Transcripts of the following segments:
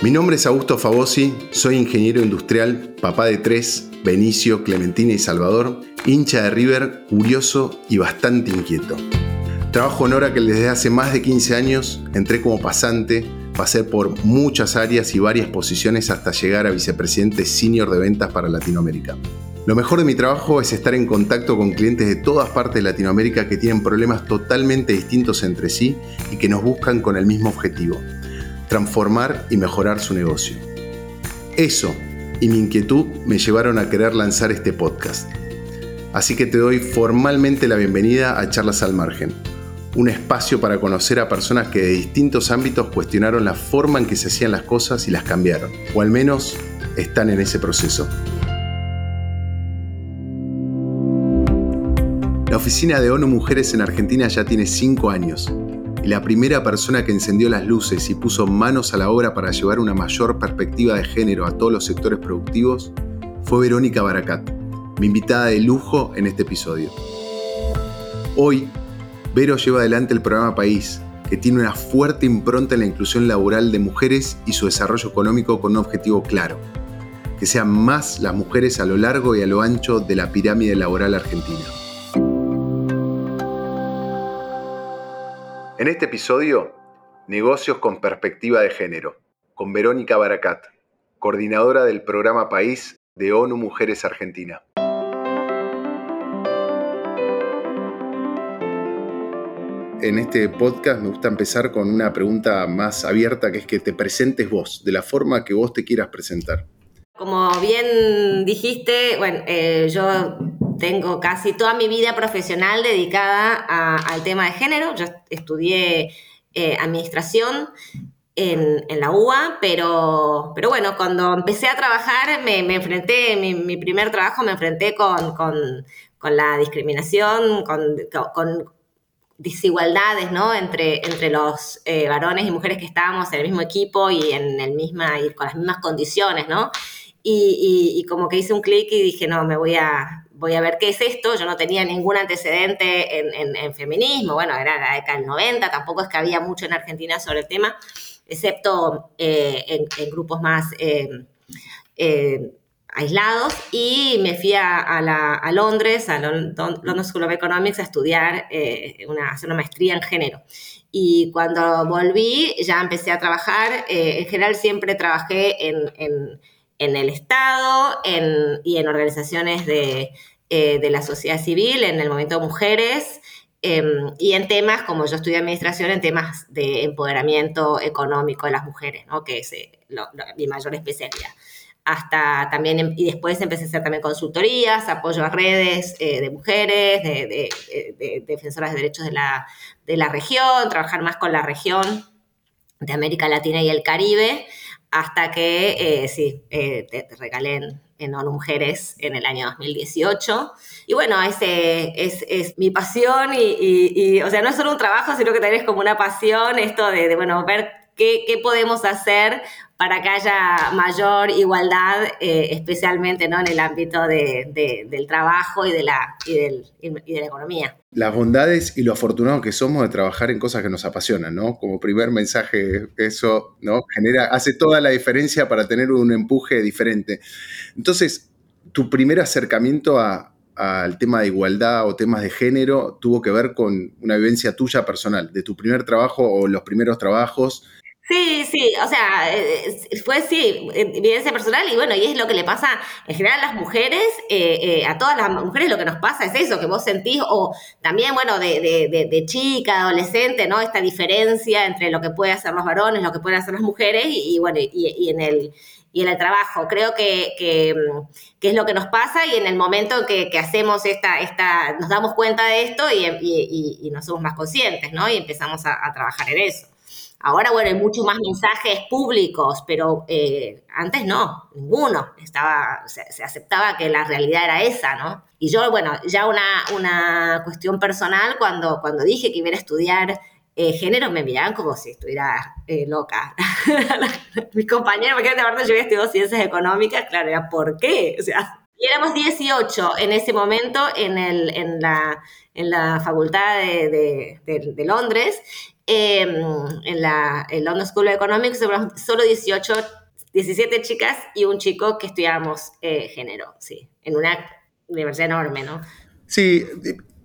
Mi nombre es Augusto Fabosi, soy ingeniero industrial, papá de tres, Benicio, Clementina y Salvador, hincha de River, curioso y bastante inquieto. Trabajo en Oracle desde hace más de 15 años, entré como pasante, pasé por muchas áreas y varias posiciones hasta llegar a vicepresidente senior de ventas para Latinoamérica. Lo mejor de mi trabajo es estar en contacto con clientes de todas partes de Latinoamérica que tienen problemas totalmente distintos entre sí y que nos buscan con el mismo objetivo, transformar y mejorar su negocio. Eso y mi inquietud me llevaron a querer lanzar este podcast. Así que te doy formalmente la bienvenida a Charlas al Margen, un espacio para conocer a personas que de distintos ámbitos cuestionaron la forma en que se hacían las cosas y las cambiaron, o al menos están en ese proceso. La oficina de ONU Mujeres en Argentina ya tiene 5 años y la primera persona que encendió las luces y puso manos a la obra para llevar una mayor perspectiva de género a todos los sectores productivos fue Verónica Baracat, mi invitada de lujo en este episodio. Hoy, Vero lleva adelante el programa País, que tiene una fuerte impronta en la inclusión laboral de mujeres y su desarrollo económico con un objetivo claro, que sean más las mujeres a lo largo y a lo ancho de la pirámide laboral argentina. En este episodio, Negocios con Perspectiva de Género, con Verónica Baracat, coordinadora del programa País de ONU Mujeres Argentina. En este podcast me gusta empezar con una pregunta más abierta, que es que te presentes vos, de la forma que vos te quieras presentar. Como bien dijiste, bueno, eh, yo tengo casi toda mi vida profesional dedicada al tema de género. Yo estudié eh, administración en, la UA, pero, pero bueno, cuando empecé a trabajar me, enfrenté, mi, mi, primer trabajo me enfrenté con, la discriminación, con, desigualdades ¿no? entre, entre los eh, varones y mujeres que estábamos en el mismo equipo y en el misma, y con las mismas condiciones, ¿no? Y, y como que hice un clic y dije, no, me voy a, voy a ver qué es esto. Yo no tenía ningún antecedente en, feminismo, bueno, era la década del 90, tampoco es que había mucho en Argentina sobre el tema, excepto eh, en, grupos más eh, eh, aislados. Y me fui a, Londres, a London School of Economics, a estudiar, una, hacer una maestría en género. Y cuando volví, ya empecé a trabajar. en general, siempre trabajé en en el Estado y en organizaciones de, eh, de, la sociedad civil, en el movimiento de mujeres, em, y en temas, como yo estudié administración, en temas de empoderamiento económico de las mujeres, ¿no? que es eh, mi mayor especialidad. Hasta también, em, y después empecé a hacer también consultorías, apoyo a redes eh, de mujeres, de, de, defensoras de derechos de la, de la región, trabajar más con la región de América Latina y el Caribe, hasta que, eh, sí, eh, te, regalé en, ONU Mujeres en el año 2018. Y bueno, ese es, es mi pasión y, o sea, no es solo un trabajo, sino que también es como una pasión esto de, de bueno, ver qué, qué podemos hacer para que haya mayor igualdad, eh, especialmente ¿no? en el ámbito del trabajo y de, la, y, de la economía. Las bondades y lo afortunados que somos de trabajar en cosas que nos apasionan, ¿no? Como primer mensaje, eso ¿no? genera, hace toda la diferencia para tener un empuje diferente. Entonces, tu primer acercamiento al tema de igualdad o temas de género tuvo que ver con una vivencia tuya personal, de tu primer trabajo o los primeros trabajos Sí, sí, o sea, eh, fue sí, evidencia personal y bueno, y es lo que le pasa en general a las mujeres, eh, eh, a todas las mujeres lo que nos pasa es eso, que vos sentís, o también, bueno, de, de, de, chica, adolescente, ¿no? Esta diferencia entre lo que pueden hacer los varones, lo que pueden hacer las mujeres y, bueno, y, en el y en el trabajo. Creo que, que, es lo que nos pasa y en el momento que, que hacemos esta, esta, nos damos cuenta de esto y, y, nos somos más conscientes, ¿no? Y empezamos a trabajar en eso. Ahora, bueno, hay muchos más mensajes públicos, pero eh, antes no, ninguno. Estaba, se, aceptaba que la realidad era esa, ¿no? Y yo, bueno, ya una, una cuestión personal, cuando, cuando dije que iba a estudiar eh, género, me miraban como si estuviera eh, loca. Mis compañeros, porque de verdad yo había estudiado ciencias económicas, claro, era ¿por qué? O sea, y éramos 18 en ese momento en, el, en, la, en la facultad de, de, de Londres em, en la London School of Economics, solo 18, 17 chicas y un chico que estudiábamos eh, género, sí, en una universidad enorme, ¿no? Sí,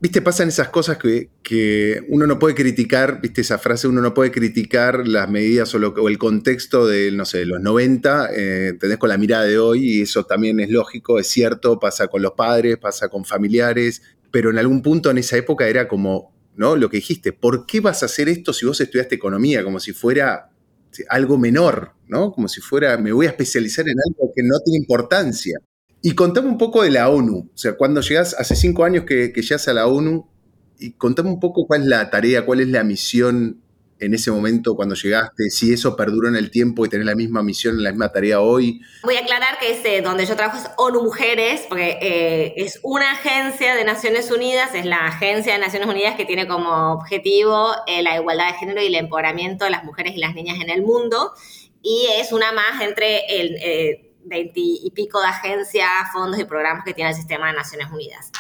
Viste, pasan esas cosas que, uno no puede criticar, viste esa frase, uno no puede criticar las medidas o, el contexto de, no sé, los 90, eh, tenés con la mirada de hoy y eso también es lógico, es cierto, pasa con los padres, pasa con familiares, pero en algún punto en esa época era como, ¿no? Lo que dijiste, ¿por qué vas a hacer esto si vos estudiaste economía? Como si fuera algo menor, ¿no? Como si fuera, me voy a especializar en algo que no tiene importancia. Y contame un poco de la ONU. O sea, cuando llegas, hace cinco años que, que llegas a la ONU, y contame un poco cuál es la tarea, cuál es la misión en ese momento cuando llegaste, si eso perduró en el tiempo y tenés la misma misión, la misma tarea hoy. Voy a aclarar que ese, donde yo trabajo es ONU Mujeres, porque eh, es una agencia de Naciones Unidas, es la agencia de Naciones Unidas que tiene como objetivo eh, la igualdad de género y el empoderamiento de las mujeres y las niñas en el mundo, y es una más entre el... Eh, veinti y pico de agencias, fondos y programas que tiene el sistema de Naciones Unidas.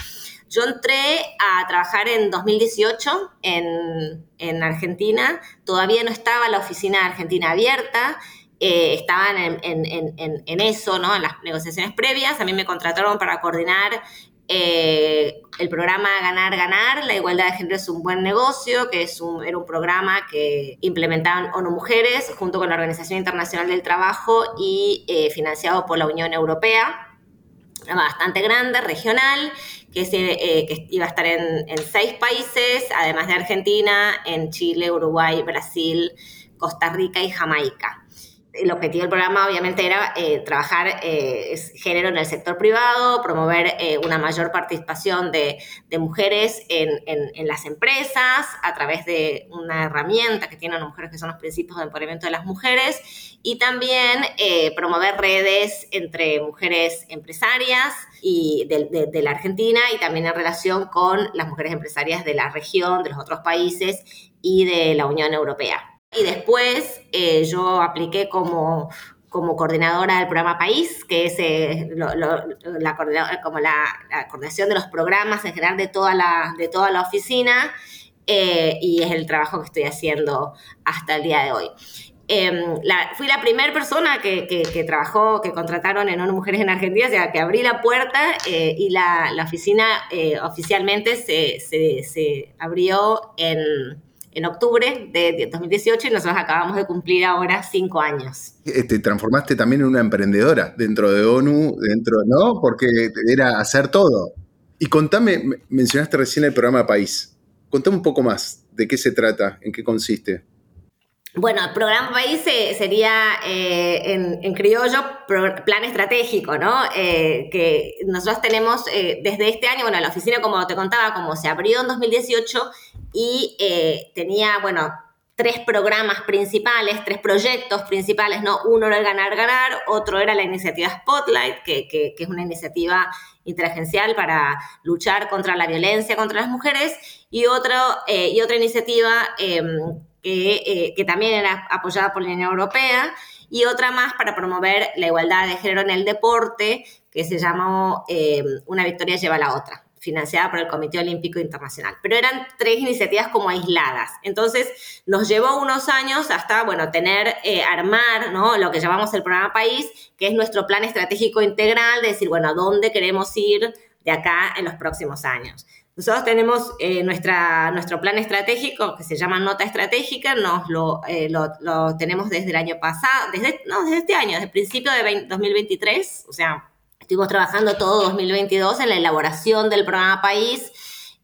Yo entré a trabajar en 2018 en, en Argentina, todavía no estaba la oficina Argentina abierta, eh, estaban en, en, en, eso, ¿no? en las negociaciones previas, a mí me contrataron para coordinar eh, el programa Ganar, Ganar, la igualdad de género es un buen negocio, que es un, era un programa que implementaban ONU Mujeres junto con la Organización Internacional del Trabajo y eh, financiado por la Unión Europea, bastante grande, regional, que, eh, que iba a estar en, en seis países, además de Argentina, en Chile, Uruguay, Brasil, Costa Rica y Jamaica el objetivo del programa obviamente era eh, trabajar eh, género en el sector privado, promover eh, una mayor participación de, mujeres en, las empresas a través de una herramienta que tienen las mujeres que son los principios de empoderamiento de las mujeres y también promover redes entre mujeres empresarias y de, la Argentina y también en relación con las mujeres empresarias de la región, de los otros países y de la Unión Europea. Y después eh, yo apliqué como, como coordinadora del programa País, que es eh, la, coordinación de los programas en general de toda la, de toda la oficina, eh, y es el trabajo que estoy haciendo hasta el día de hoy. Em, fui la primera persona que, que, trabajó, que contrataron en ONU Mujeres en Argentina, o sea, que abrí la puerta y la, la oficina oficialmente se, se, se abrió en en octubre de 2018 y nosotros acabamos de cumplir ahora cinco años. Eh, te transformaste también en una emprendedora dentro de ONU, dentro, ¿no? Porque era hacer todo. Y contame, mencionaste recién el programa País. Contame un poco más de qué se trata, en qué consiste. Bueno, el programa país sería eh, en, criollo plan estratégico, ¿no? Eh, que nosotros tenemos desde este año, bueno, la oficina, como te contaba, como se abrió en 2018, y eh, tenía, bueno, tres programas principales, tres proyectos principales, ¿no? Uno era el Ganar Ganar, otro era la iniciativa Spotlight, que, que, es una iniciativa interagencial para luchar contra la violencia contra las mujeres, y, otro, eh, y otra iniciativa em, que, eh, que, también era apoyada por la Unión Europea, y otra más para promover la igualdad de género en el deporte, que se llamó em, Una victoria lleva a la otra financiada por el Comité Olímpico Internacional. Pero eran tres iniciativas como aisladas. Entonces, nos llevó unos años hasta, bueno, tener, eh, armar, ¿no? Lo que llamamos el programa País, que es nuestro plan estratégico integral, de decir, bueno, ¿a dónde queremos ir de acá en los próximos años? Nosotros tenemos eh, nuestro plan estratégico que se llama Nota Estratégica, nos lo, eh, lo, tenemos desde el año pasado, desde, no, desde este año, desde el principio de 2023, o sea, Estuvimos trabajando todo 2022 en la elaboración del programa País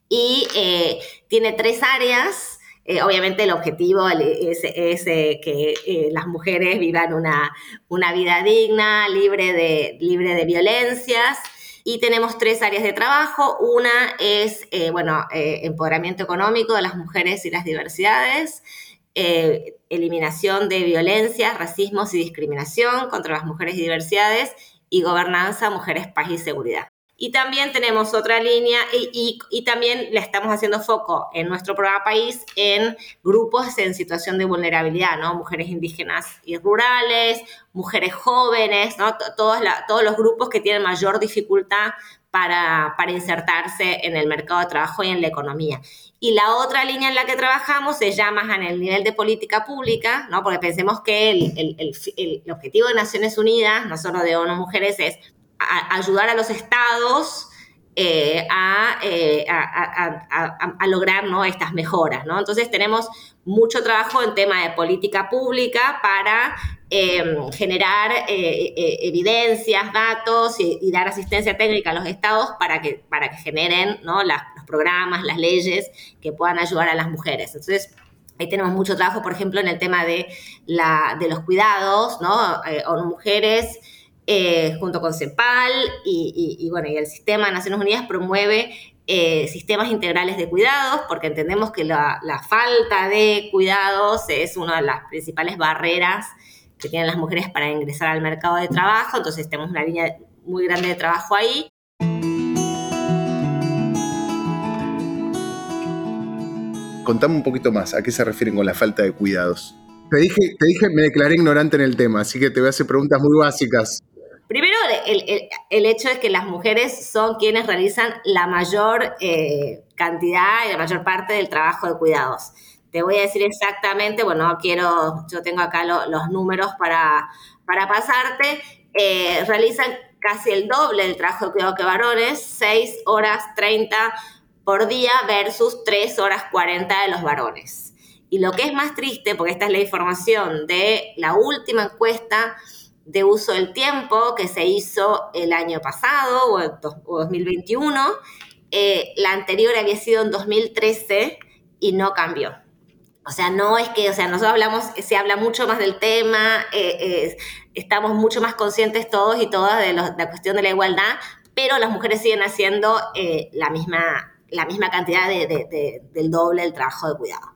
y eh, tiene tres áreas. Eh, obviamente el objetivo es, eh, que las mujeres vivan una, una vida digna, libre de, libre de violencias. Y tenemos tres áreas de trabajo. Una es, bueno, empoderamiento económico de las mujeres y las diversidades. eliminación de violencias, racismos y discriminación contra las mujeres y diversidades y gobernanza, mujeres, paz y seguridad. Y también tenemos otra línea y, y, también le estamos haciendo foco en nuestro programa país en grupos en situación de vulnerabilidad, ¿no? Mujeres indígenas y rurales, mujeres jóvenes. Todos, los grupos que tienen mayor dificultad para, insertarse en el mercado de trabajo y en la economía. Y la otra línea en la que trabajamos se llama en el nivel de política pública, ¿no? porque pensemos que el, objetivo de Naciones Unidas, no solo de ONU Mujeres, es ayudar a los estados eh, eh, a, lograr estas mejoras. Entonces tenemos mucho trabajo en tema de política pública para em, generar eh, evidencias, datos y, dar asistencia técnica a los estados para que, para que generen los programas, las leyes que puedan ayudar a las mujeres. Entonces, Ahí tenemos mucho trabajo, por ejemplo, en el tema de, los cuidados, ¿no? o mujeres eh, junto con CEPAL y, bueno, y el sistema de Naciones Unidas promueve eh, sistemas integrales de cuidados, porque entendemos que la, falta de cuidados es una de las principales barreras que tienen las mujeres para ingresar al mercado de trabajo, entonces tenemos una línea muy grande de trabajo ahí. Contame un poquito más, ¿a qué se refieren con la falta de cuidados? Te dije, te dije, me declaré ignorante en el tema, así que te voy a hacer preguntas muy básicas. Primero, el, hecho es que las mujeres son quienes realizan la mayor eh, cantidad y la mayor parte del trabajo de cuidados. Te voy a decir exactamente, bueno, quiero, yo tengo acá los números para, para pasarte, eh, realizan casi el doble del trabajo de cuidado que varones, 6 horas 30 por día versus 3 horas 40 de los varones. Y lo que es más triste, porque esta es la información de la última encuesta de uso del tiempo que se hizo el año pasado o, 2021. Eh, la anterior había sido en 2013 y no cambió. O sea, no es que, o sea, nosotros hablamos, se habla mucho más del tema, eh, estamos mucho más conscientes todos y todas de, la cuestión de la igualdad, pero las mujeres siguen haciendo eh, la, misma, la misma cantidad del doble del trabajo de cuidado.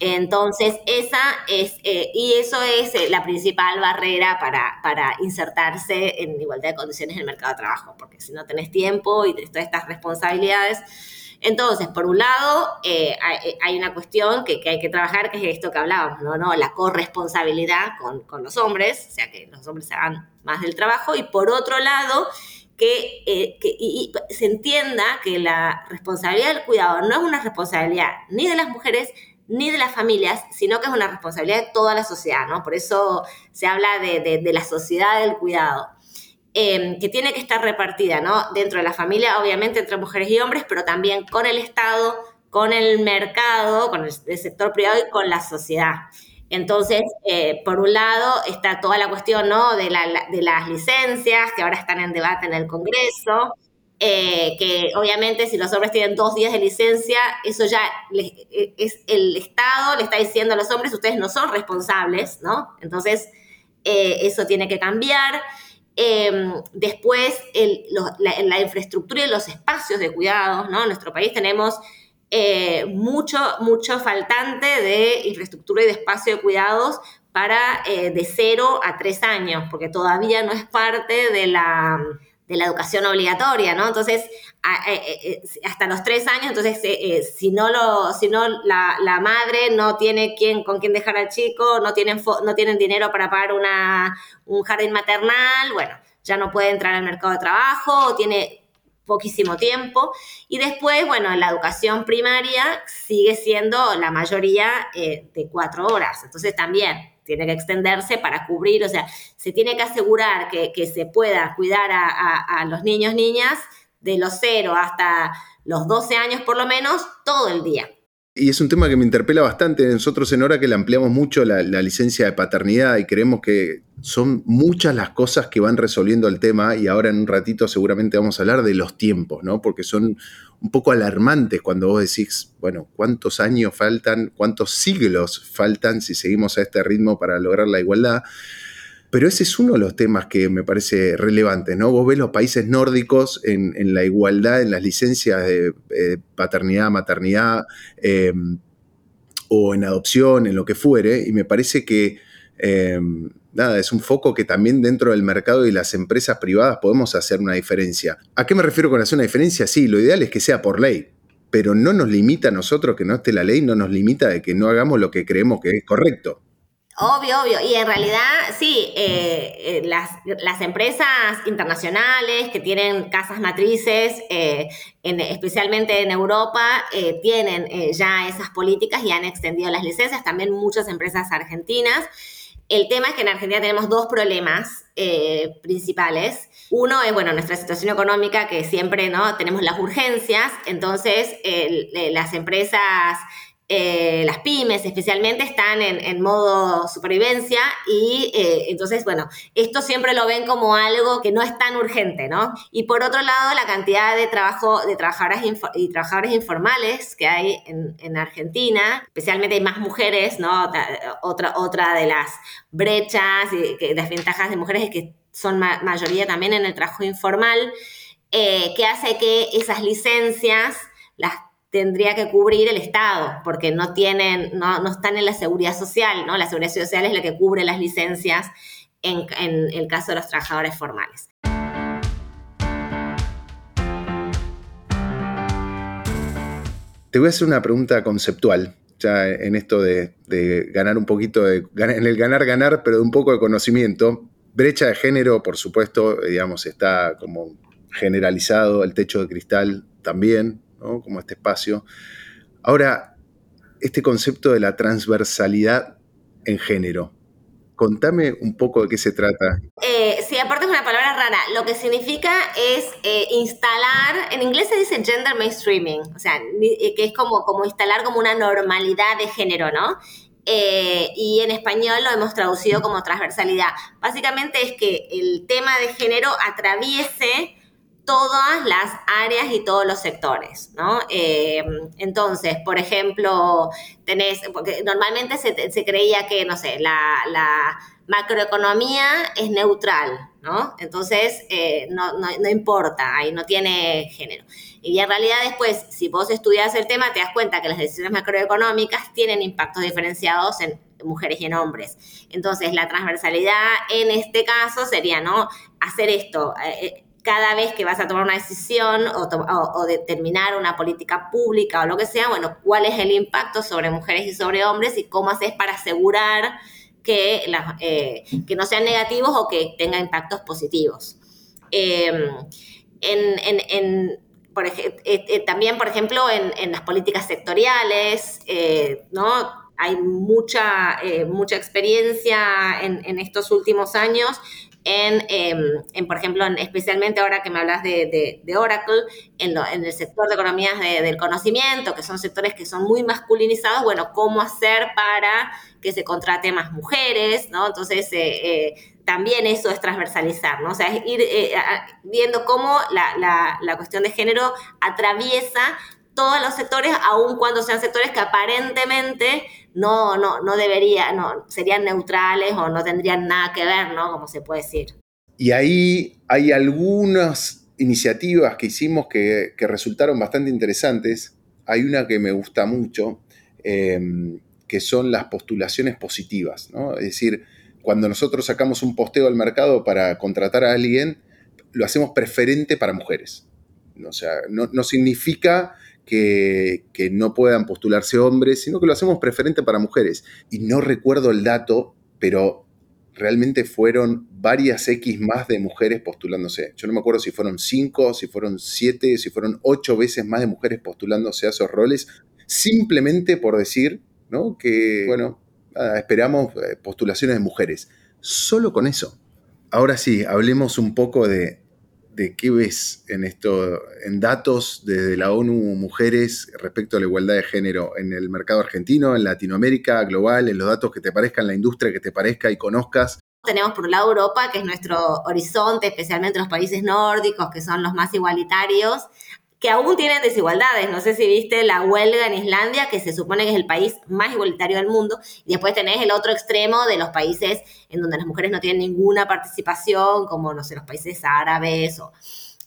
Entonces, esa es, eh, y eso es eh, la principal barrera para, para, insertarse en igualdad de condiciones en el mercado de trabajo, porque si no tenés tiempo y todas estas responsabilidades. Entonces, por un lado, eh, hay, una cuestión que, hay que trabajar, que es esto que hablábamos, ¿no? ¿No? La corresponsabilidad con, los hombres, o sea, que los hombres hagan más del trabajo, y por otro lado, que, y se entienda que la responsabilidad del cuidado no es una responsabilidad ni de las mujeres ni de las familias, sino que es una responsabilidad de toda la sociedad, ¿no? Por eso se habla de, la sociedad del cuidado, em, que tiene que estar repartida, ¿no? Dentro de la familia, obviamente, entre mujeres y hombres, pero también con el Estado, con el mercado, con el, sector privado y con la sociedad. Entonces, eh, por un lado está toda la cuestión ¿no? de, las licencias que ahora están en debate en el Congreso, eh, que obviamente si los hombres tienen dos días de licencia, eso ya eh, es el Estado le está diciendo a los hombres, ustedes no son responsables, ¿no? Entonces, eh, eso tiene que cambiar. Em, después, la, infraestructura y los espacios de cuidados, ¿no? En nuestro país tenemos mucho, mucho faltante de infraestructura y de espacio de cuidados para de cero a tres años, porque todavía no es parte de la de la educación obligatoria, ¿no? Entonces, eh, eh, hasta los tres años, entonces, eh, si no, lo, si no la, madre no tiene quien, con quién dejar al chico, no tienen, no tienen dinero para pagar una, un jardín maternal, bueno, ya no puede entrar al mercado de trabajo o tiene poquísimo tiempo. Y después, bueno, la educación primaria sigue siendo la mayoría de cuatro horas. Entonces, también tiene que extenderse para cubrir, o sea, se tiene que asegurar que, se pueda cuidar a, los niños, niñas, de los 0 hasta los 12 años por lo menos, todo el día. Y es un tema que me interpela bastante. Nosotros en Hora que le ampliamos mucho la, licencia de paternidad y creemos que son muchas las cosas que van resolviendo el tema y ahora en un ratito seguramente vamos a hablar de los tiempos, ¿no? Porque son un poco alarmantes cuando vos decís, bueno, ¿cuántos años faltan? ¿Cuántos siglos faltan si seguimos a este ritmo para lograr la igualdad? Pero ese es uno de los temas que me parece relevante, ¿no? Vos ves los países nórdicos en, la igualdad, en las licencias de eh, paternidad, maternidad, em, o en adopción, en lo que fuere, y me parece que, em, nada, es un foco que también dentro del mercado y las empresas privadas podemos hacer una diferencia. ¿A qué me refiero con hacer una diferencia? Sí, lo ideal es que sea por ley, pero no nos limita a nosotros que no esté la ley, no nos limita de que no hagamos lo que creemos que es correcto. Obvio, obvio. Y en realidad, sí, eh, eh, las, empresas internacionales que tienen casas matrices, eh, en, especialmente en Europa, tienen ya esas políticas y han extendido las licencias. También muchas empresas argentinas. El tema es que en Argentina tenemos dos problemas principales. Uno es, bueno, nuestra situación económica, que siempre, ¿no? Tenemos las urgencias, entonces las empresas eh, las pymes especialmente están en, modo supervivencia y eh, entonces, bueno, esto siempre lo ven como algo que no es tan urgente, ¿no? Y por otro lado, la cantidad de trabajo de trabajadoras y trabajadores informales que hay en, Argentina, especialmente hay más mujeres, ¿no? Otra, otra de las brechas y desventajas de mujeres es que son mayoría también en el trabajo informal, eh, que hace que esas licencias las tendría que cubrir el Estado, porque no tienen, no, no, están en la seguridad social, ¿no? La seguridad social es la que cubre las licencias en, en el caso de los trabajadores formales. Te voy a hacer una pregunta conceptual, ya en esto de, de ganar un poquito, de, en el ganar, ganar, pero de un poco de conocimiento. Brecha de género, por supuesto, digamos, está como generalizado, el techo de cristal también, como este espacio. Ahora, este concepto de la transversalidad en género. Contame un poco de qué se trata. Eh, sí, aparte es una palabra rara. Lo que significa es eh, instalar, en inglés se dice gender mainstreaming, o sea, eh, que es como, como instalar como una normalidad de género, ¿no? y en español lo hemos traducido como transversalidad. Básicamente es que el tema de género atraviese todas las áreas y todos los sectores, ¿no? Eh, entonces, por ejemplo, tenés, porque normalmente se, creía que, no sé, la, macroeconomía es neutral, ¿no? Entonces, eh, no, no, importa, ahí no tiene género. Y en realidad después, si vos estudias el tema, te das cuenta que las decisiones macroeconómicas tienen impactos diferenciados en mujeres y en hombres. Entonces, la transversalidad en este caso sería, ¿no? Hacer esto. Eh, cada vez que vas a tomar una decisión o, determinar una política pública o lo que sea, bueno, cuál es el impacto sobre mujeres y sobre hombres y cómo haces para asegurar que, eh, que no sean negativos o que tengan impactos positivos. Em, en, eh, eh, también, por ejemplo, en, las políticas sectoriales, ¿no? Hay mucha, mucha experiencia en, estos últimos años Em, en, por ejemplo, especialmente ahora que me hablas de, Oracle, en, el sector de economías del conocimiento, que son sectores que son muy masculinizados, bueno, cómo hacer para que se contrate más mujeres, ¿no? Entonces, eh, eh, también eso es transversalizar, ¿no? O sea, es ir eh, viendo cómo la, la cuestión de género atraviesa todos los sectores, aun cuando sean sectores que aparentemente no, no, no debería, no, serían neutrales o no tendrían nada que ver, ¿no? Como se puede decir. Y ahí hay algunas iniciativas que hicimos que, resultaron bastante interesantes. Hay una que me gusta mucho, em, que son las postulaciones positivas, ¿no? Es decir, cuando nosotros sacamos un posteo al mercado para contratar a alguien, lo hacemos preferente para mujeres. O sea, no, no significa que, no puedan postularse hombres, sino que lo hacemos preferente para mujeres. Y no recuerdo el dato, pero realmente fueron varias X más de mujeres postulándose. Yo no me acuerdo si fueron 5, si fueron 7, si fueron 8 veces más de mujeres postulándose a esos roles, simplemente por decir ¿no? que, bueno, esperamos eh, postulaciones de mujeres. Solo con eso. Ahora sí, hablemos un poco de, de qué ves en esto, en datos desde la ONU Mujeres respecto a la igualdad de género en el mercado argentino, en Latinoamérica, global, en los datos que te parezcan, la industria que te parezca y conozcas. Tenemos por un lado Europa, que es nuestro horizonte, especialmente los países nórdicos, que son los más igualitarios que aún tienen desigualdades. No sé si viste la huelga en Islandia, que se supone que es el país más igualitario del mundo, y después tenés el otro extremo de los países en donde las mujeres no tienen ninguna participación, como, no sé, los países árabes o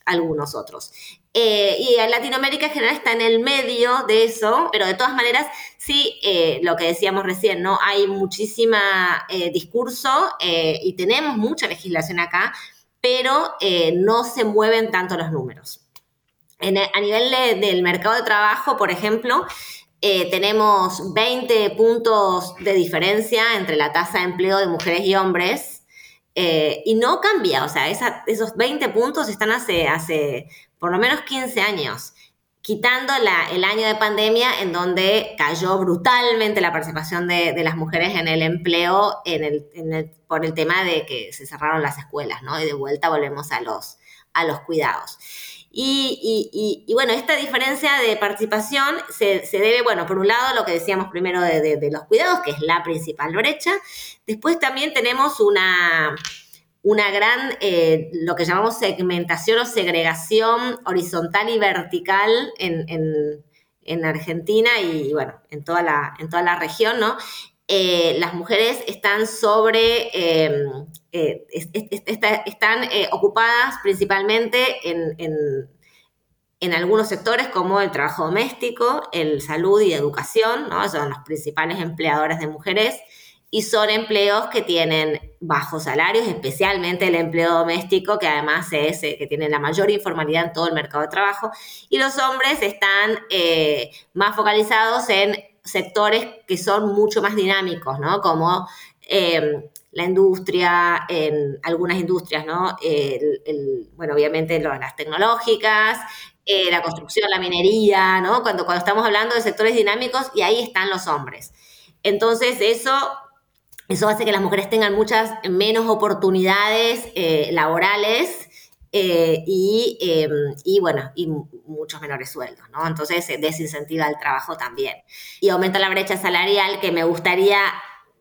algunos otros. Eh, y en Latinoamérica en general está en el medio de eso, pero de todas maneras, sí, eh, lo que decíamos recién, ¿no? Hay muchísima eh, discurso y tenemos mucha legislación acá, pero no se mueven tanto los números a nivel del mercado de trabajo, por ejemplo, eh, tenemos 20 puntos de diferencia entre la tasa de empleo de mujeres y hombres eh, y no cambia, o sea, esos 20 puntos están hace, hace por lo menos 15 años, quitando el año de pandemia en donde cayó brutalmente la participación de, las mujeres en el empleo por el tema de que se cerraron las escuelas, ¿no? Y de vuelta volvemos a los, a los cuidados. Y, bueno, esta diferencia de participación se, debe, bueno, por un lado, lo que decíamos primero de, los cuidados, que es la principal brecha. Después también tenemos una, una gran, eh, lo que llamamos segmentación o segregación horizontal y vertical en, Argentina y, bueno, en toda la, en toda la región, ¿no? Eh, las mujeres están sobre, em, eh, están eh, ocupadas principalmente en, en, algunos sectores como el trabajo doméstico, el salud y educación, ¿no? son los principales empleadores de mujeres y son empleos que tienen bajos salarios, especialmente el empleo doméstico, que además es que tiene la mayor informalidad en todo el mercado de trabajo, y los hombres están más focalizados en sectores que son mucho más dinámicos, ¿no? Como la industria, en algunas industrias, ¿no? bueno, obviamente las tecnológicas, eh, la construcción, la minería, ¿no? Cuando, cuando estamos hablando de sectores dinámicos y ahí están los hombres. Entonces, eso eso hace que las mujeres tengan muchas menos oportunidades eh, laborales eh, em, y, bueno, y muchos menores sueldos, ¿no? Entonces desincentiva el trabajo también. Y aumenta la brecha salarial que me gustaría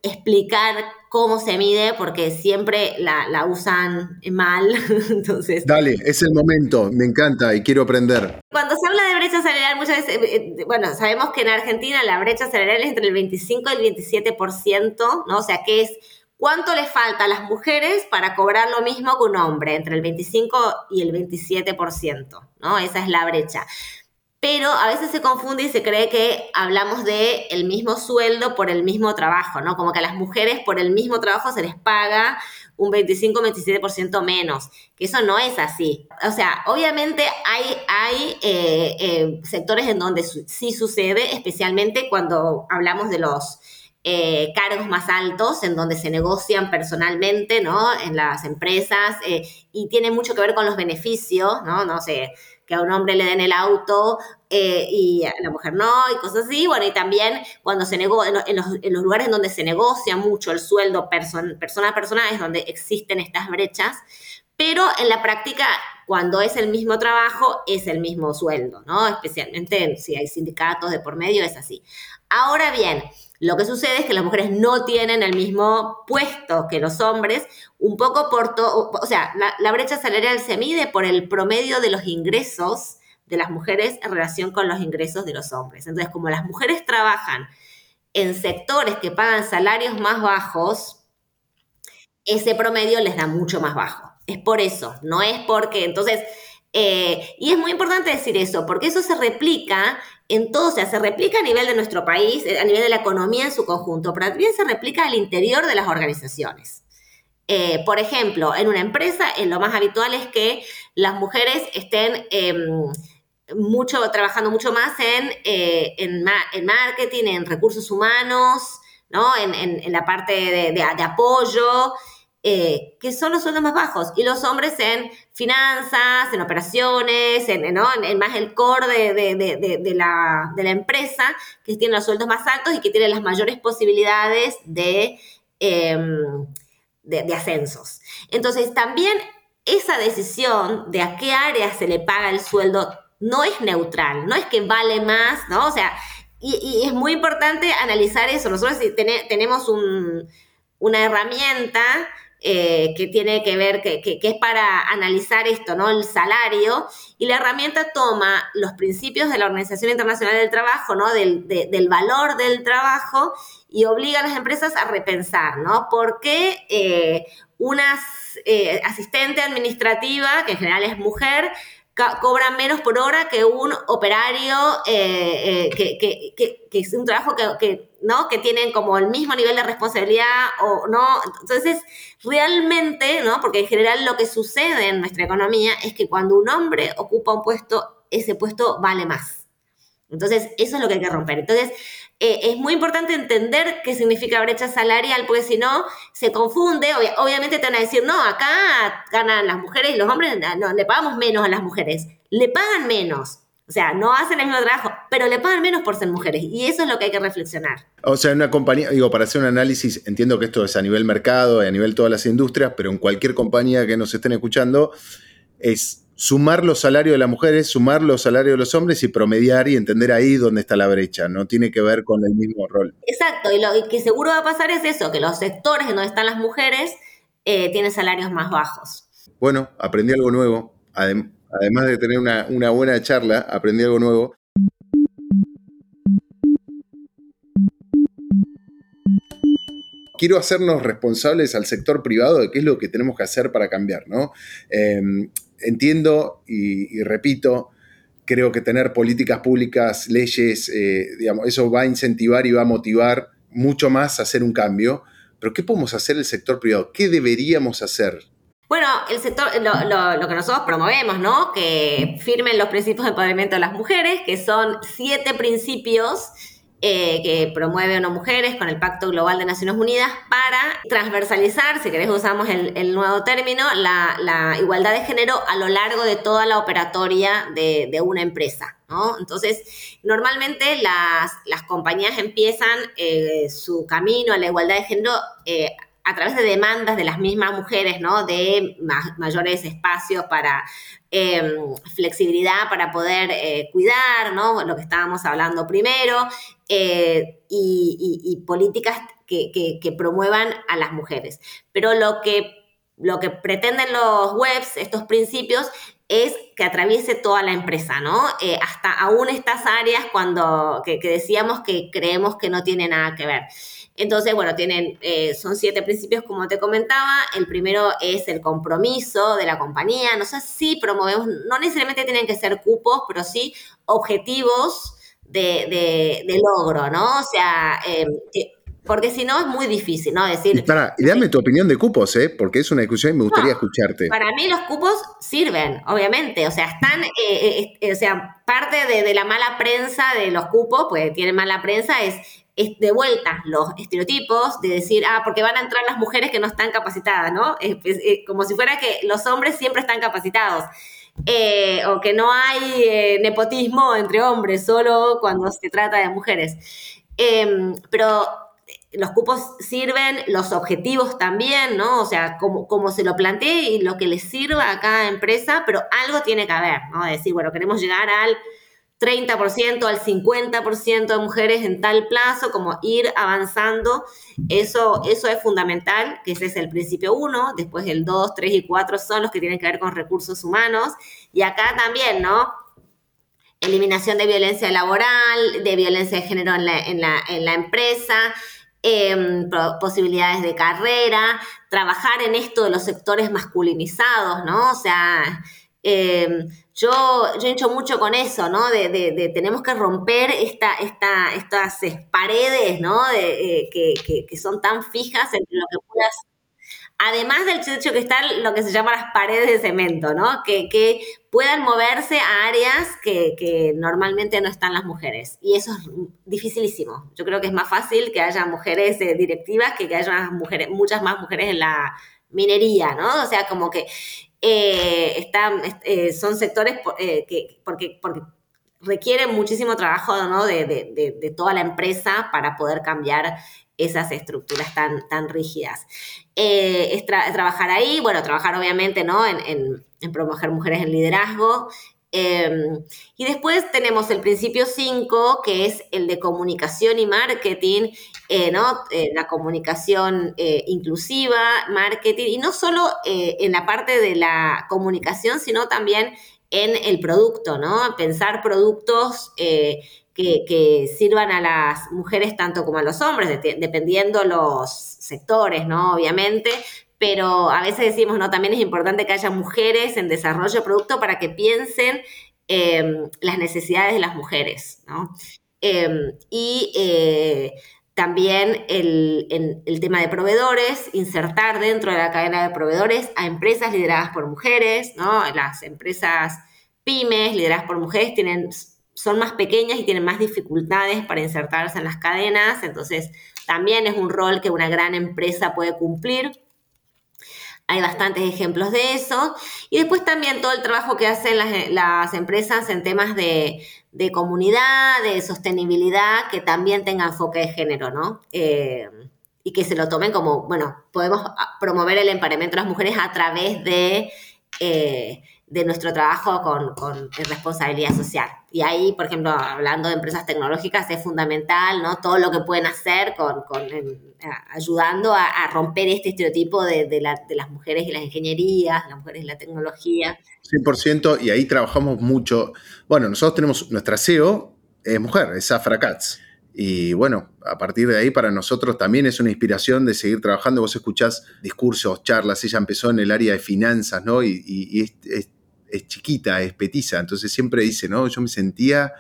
explicar cómo se mide porque siempre la, usan mal. Entonces, Dale, es el momento, me encanta y quiero aprender. Cuando se habla de brecha salarial, muchas veces, eh, eh, bueno, sabemos que en Argentina la brecha salarial es entre el 25 y el 27%, ¿no? O sea, que es ¿Cuánto le falta a las mujeres para cobrar lo mismo que un hombre? Entre el 25 y el 27%, ¿no? Esa es la brecha. Pero a veces se confunde y se cree que hablamos de el mismo sueldo por el mismo trabajo, ¿no? Como que a las mujeres por el mismo trabajo se les paga un 25-27% menos, que eso no es así. O sea, obviamente hay, hay eh, eh, sectores en donde sí sucede, especialmente cuando hablamos de los eh, cargos más altos en donde se negocian personalmente, ¿no? En las empresas y tiene mucho que ver con los beneficios, ¿no? No sé, que a un hombre le den el auto eh, y a la mujer no, y cosas así. Bueno, y también cuando se negocia, en, los, lugares donde se negocia mucho el sueldo persona a persona es donde existen estas brechas. Pero en la práctica, cuando es el mismo trabajo, es el mismo sueldo, ¿no? Especialmente si hay sindicatos de por medio, es así. Ahora bien, lo que sucede es que las mujeres no tienen el mismo puesto que los hombres, un poco por todo, o sea, la, brecha salarial se mide por el promedio de los ingresos de las mujeres en relación con los ingresos de los hombres. Entonces, como las mujeres trabajan en sectores que pagan salarios más bajos, ese promedio les da mucho más bajo. Es por eso, no es porque, entonces, eh, y es muy importante decir eso, porque eso se replica en sea, se replica a nivel de nuestro país, eh, a nivel de la economía en su conjunto, pero también se replica al interior de las organizaciones. Eh, por ejemplo, en una empresa, lo más habitual es que las mujeres estén em, mucho, trabajando mucho más en, eh, en, marketing, en recursos humanos, ¿no? en, la parte de apoyo. Eh, que son los sueldos más bajos, y los hombres en finanzas, en operaciones, en, más el core de, la, empresa, que tienen los sueldos más altos y que tienen las mayores posibilidades de, em, de ascensos. Entonces, también esa decisión de a qué área se le paga el sueldo no es neutral, no es que vale más, ¿no? O sea, y, es muy importante analizar eso. Nosotros tenemos una herramienta eh, que tiene que ver, que, es para analizar esto, ¿no? El salario. Y la herramienta toma los principios de la Organización Internacional del Trabajo, ¿no? Del, del valor del trabajo y obliga a las empresas a repensar, ¿no? ¿Por qué eh, una eh, asistente administrativa, que en general es mujer, cobran menos por hora que un operario eh, que, es un trabajo que, ¿no? que tienen como el mismo nivel de responsabilidad o no. Entonces, realmente, ¿no? porque en general lo que sucede en nuestra economía es que cuando un hombre ocupa un puesto, ese puesto vale más. Entonces, eso es lo que hay que romper. Entonces, eh, es muy importante entender qué significa brecha salarial, porque si no, se confunde. obviamente te van a decir, no, acá ganan las mujeres y los hombres, no, le pagamos menos a las mujeres. Le pagan menos. O sea, no hacen el mismo trabajo, pero le pagan menos por ser mujeres. Y eso es lo que hay que reflexionar. O sea, en una compañía, digo, para hacer un análisis, entiendo que esto es a nivel mercado y a nivel todas las industrias, pero en cualquier compañía que nos estén escuchando, es sumar los salarios de las mujeres, sumar los salarios de los hombres y promediar y entender ahí dónde está la brecha. No tiene que ver con el mismo rol. Exacto, y lo que seguro va a pasar es eso, que los sectores donde están las mujeres eh, tienen salarios más bajos. Bueno, aprendí algo nuevo. Además de tener una, buena charla, aprendí algo nuevo. quiero hacernos responsables al sector privado de qué es lo que tenemos que hacer para cambiar, ¿no? Em, entiendo y, repito, creo que tener políticas públicas, leyes, eh, digamos, eso va a incentivar y va a motivar mucho más a hacer un cambio. Pero ¿qué podemos hacer el sector privado? ¿Qué deberíamos hacer? Bueno, el sector, lo, que nosotros promovemos, ¿no? Que firmen los principios de empoderamiento de las mujeres, que son siete principios eh, que promueve ONU Mujeres con el Pacto Global de Naciones Unidas para transversalizar, si querés usamos el, nuevo término, la, igualdad de género a lo largo de toda la operatoria de, una empresa. ¿no? Entonces, normalmente las, las compañías empiezan eh, su camino a la igualdad de género eh, a través de demandas de las mismas mujeres, ¿no? De mayores espacios para em, flexibilidad para poder cuidar, ¿no? Lo que estábamos hablando primero, eh, y, políticas que, promuevan a las mujeres. Pero lo que, lo que pretenden los webs, estos principios, es que atraviese toda la empresa, ¿no? Eh, hasta aún estas áreas cuando, que, decíamos que creemos que no tiene nada que ver. Entonces, bueno, tienen, eh, son siete principios como te comentaba. El primero es el compromiso de la compañía. No sé si promovemos, no necesariamente tienen que ser cupos, pero sí objetivos de, de, logro, ¿no? O sea, em, porque si no es muy difícil, ¿no? Decir. Y, para, y dame tu opinión de cupos, ¿eh? Porque es una discusión y me gustaría escucharte. Para mí los cupos sirven, obviamente. O sea, están, eh, eh, eh, o sea, parte de, la mala prensa de los cupos, pues tienen mala prensa, es, es de vuelta los estereotipos de decir, ah, porque van a entrar las mujeres que no están capacitadas, ¿no? como si fuera que los hombres siempre están capacitados. Eh, o que no hay eh, nepotismo entre hombres, solo cuando se trata de mujeres. Em, pero los cupos sirven, los objetivos también, ¿no? O sea, como, como se lo plantee y lo que les sirva a cada empresa, pero algo tiene que haber, ¿no? decir, bueno, queremos llegar al 30%, al 50% de mujeres en tal plazo, como ir avanzando, eso, eso es fundamental, que ese es el principio 1, después el 2, 3 y 4 son los que tienen que ver con recursos humanos, y acá también, ¿no? Eliminación de violencia laboral, de violencia de género en la, en la, en empresa, em, posibilidades de carrera, trabajar en esto de los sectores masculinizados, ¿no? O sea, em, yo, yo hecho mucho con eso, ¿no? De, de, tenemos que romper esta, esta, estas paredes, ¿no? De, eh, que, que, son tan fijas entre lo que puedas. Además del hecho que están lo que se llama las paredes de cemento, ¿no? Que, que puedan moverse a áreas que, que, normalmente no están las mujeres. Y eso es dificilísimo. Yo creo que es más fácil que haya mujeres eh, directivas que que haya mujeres, muchas más mujeres en la minería, ¿no? O sea, como que eh, eh, son sectores eh, que, porque, porque requieren muchísimo trabajo de, toda la empresa para poder cambiar esas estructuras tan, tan rígidas. es, trabajar ahí, bueno, trabajar obviamente ¿no? en, en promover mujeres en liderazgo, Em, y después tenemos el principio 5, que es el de comunicación y marketing, eh, ¿no? Eh, la comunicación eh, inclusiva, marketing, y no solo en la parte de la comunicación, sino también en el producto, ¿no? Pensar productos que, que, sirvan a las mujeres tanto como a los hombres, dependiendo los sectores, ¿no? Obviamente, pero a veces decimos, no, también es importante que haya mujeres en desarrollo de producto para que piensen em, las necesidades de las mujeres, ¿no? Em, y eh, también el, el, tema de proveedores, insertar dentro de la cadena de proveedores a empresas lideradas por mujeres, ¿no? Las empresas pymes lideradas por mujeres tienen son más pequeñas y tienen más dificultades para insertarse en las cadenas, entonces también es un rol que una gran empresa puede cumplir. Hay bastantes ejemplos de eso. Y después también todo el trabajo que hacen las, empresas en temas de, comunidad, de sostenibilidad, que también tenga enfoque de género, ¿no? Eh, y que se lo tomen como, bueno, podemos promover el emparamiento de las mujeres a través de... Eh, de nuestro trabajo con, responsabilidad social. Y ahí, por ejemplo, hablando de empresas tecnológicas, es fundamental, ¿no? Todo lo que pueden hacer con, ayudando a, romper este estereotipo de, de, las mujeres y las ingenierías, las mujeres y la tecnología. 100%, y ahí trabajamos mucho. Bueno, nosotros tenemos, nuestra CEO es mujer, es Afra Katz. Y bueno, a partir de ahí para nosotros también es una inspiración de seguir trabajando. Vos escuchás discursos, charlas, ella empezó en el área de finanzas, ¿no? Chiquita, es petiza, entonces siempre dice, ¿no? Yo me sentía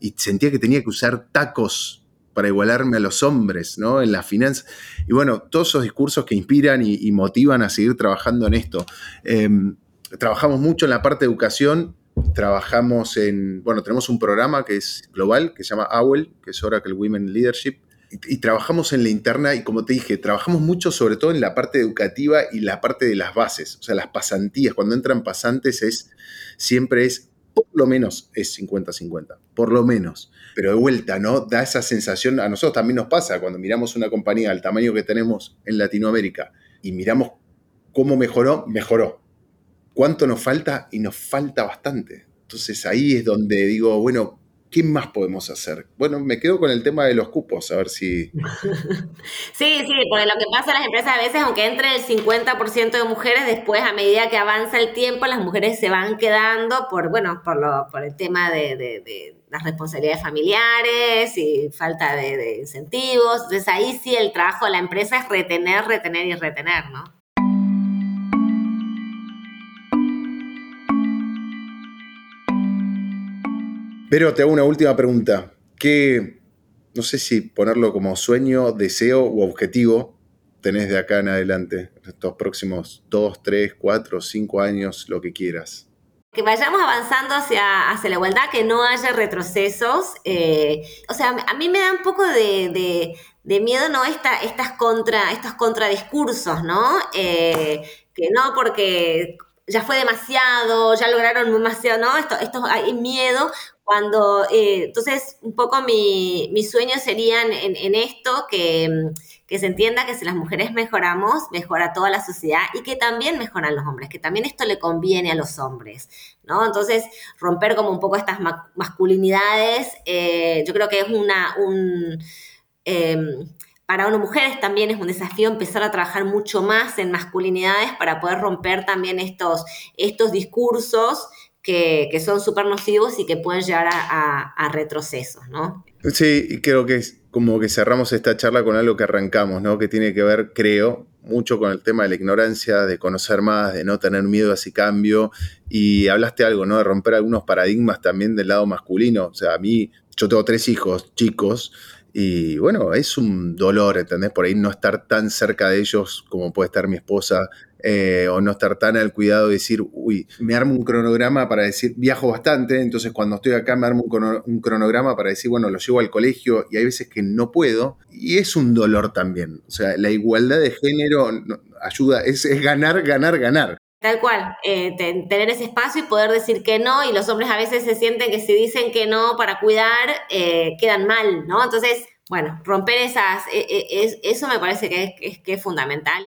y sentía que tenía que usar tacos para igualarme a los hombres, ¿no? En las finanzas. Y bueno, todos esos discursos que inspiran y, motivan a seguir trabajando en esto. Em, trabajamos mucho en la parte de educación, trabajamos en, bueno, tenemos un programa que es global, que se llama AWEL, que es Oracle Women Leadership, y, trabajamos en la interna y como te dije, trabajamos mucho sobre todo en la parte educativa y la parte de las bases, o sea, las pasantías. Cuando entran pasantes es, siempre es, por lo menos es 50-50, por lo menos. Pero de vuelta, ¿no? Da esa sensación, a nosotros también nos pasa cuando miramos una compañía al tamaño que tenemos en Latinoamérica y miramos cómo mejoró, mejoró. ¿Cuánto nos falta? Y nos falta bastante. Entonces ahí es donde digo, bueno, ¿Qué más podemos hacer? Bueno, me quedo con el tema de los cupos, a ver si... sí, sí, porque lo que pasa en las empresas a veces, aunque entre el 50% de mujeres, después a medida que avanza el tiempo, las mujeres se van quedando por, bueno, por, lo, por el tema de, las responsabilidades familiares y falta de, de incentivos. Entonces ahí sí el trabajo de la empresa es retener, retener y retener, ¿no? Pero te hago una última pregunta. ¿Qué, no sé si ponerlo como sueño, deseo u objetivo tenés de acá en adelante, estos próximos dos, tres, cuatro, cinco años, lo que quieras? Que vayamos avanzando hacia, hacia la igualdad, que no haya retrocesos. Eh, o sea, a mí me da un poco de, miedo, ¿no? Esta, estas contra, estos contradiscursos, ¿no? Eh, que no porque ya fue demasiado, ya lograron demasiado, ¿no? Esto, esto hay miedo cuando, eh, entonces, un poco mi, mis sueños serían en, esto, que, que, se entienda que si las mujeres mejoramos, mejora toda la sociedad y que también mejoran los hombres, que también esto le conviene a los hombres, ¿no? Entonces, romper como un poco estas masculinidades, eh, yo creo que es una, un... Em, para una mujer también es un desafío empezar a trabajar mucho más en masculinidades para poder romper también estos, estos discursos que, son súper nocivos y que pueden llevar a, retrocesos, ¿no? Sí, creo que es como que cerramos esta charla con algo que arrancamos, ¿no? Que tiene que ver, creo, mucho con el tema de la ignorancia, de conocer más, de no tener miedo a ese cambio. Y hablaste algo, ¿no? De romper algunos paradigmas también del lado masculino. O sea, a mí, yo tengo tres hijos chicos y bueno, es un dolor, ¿entendés? Por ahí no estar tan cerca de ellos como puede estar mi esposa, eh, o no estar tan al cuidado de decir, uy, me armo un cronograma para decir, viajo bastante, entonces cuando estoy acá me armo un, cronograma para decir, bueno, lo llevo al colegio y hay veces que no puedo, y es un dolor también. O sea, la igualdad de género ayuda, es, ganar, ganar, ganar. Tal cual, eh, tener ese espacio y poder decir que no, y los hombres a veces se sienten que si dicen que no para cuidar, eh, quedan mal, ¿no? Entonces, bueno, romper esas, e, e, eso me parece que es, que es fundamental.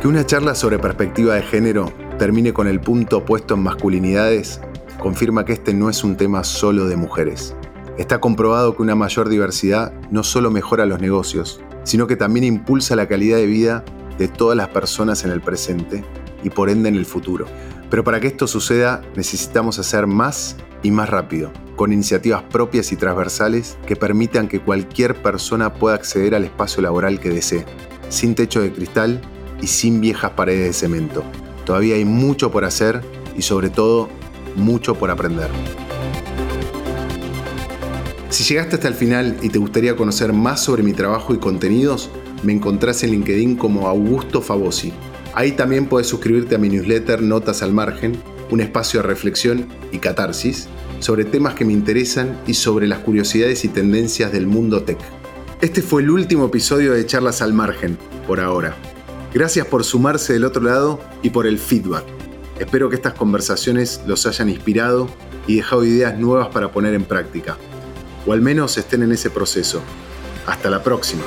Que una charla sobre perspectiva de género termine con el punto puesto en masculinidades confirma que este no es un tema solo de mujeres. Está comprobado que una mayor diversidad no solo mejora los negocios, sino que también impulsa la calidad de vida de todas las personas en el presente y por ende en el futuro. Pero para que esto suceda necesitamos hacer más y más rápido, con iniciativas propias y transversales que permitan que cualquier persona pueda acceder al espacio laboral que desee, sin techo de cristal y sin viejas paredes de cemento. Todavía hay mucho por hacer y sobre todo mucho por aprender. Si llegaste hasta el final y te gustaría conocer más sobre mi trabajo y contenidos, me encontrás en LinkedIn como Augusto Fabosi. Ahí también puedes suscribirte a mi newsletter Notas al Margen, un espacio de reflexión y catarsis, sobre temas que me interesan y sobre las curiosidades y tendencias del mundo tech. Este fue el último episodio de Charlas al Margen, por ahora. Gracias por sumarse del otro lado y por el feedback. Espero que estas conversaciones los hayan inspirado y dejado ideas nuevas para poner en práctica. O al menos estén en ese proceso. Hasta la próxima.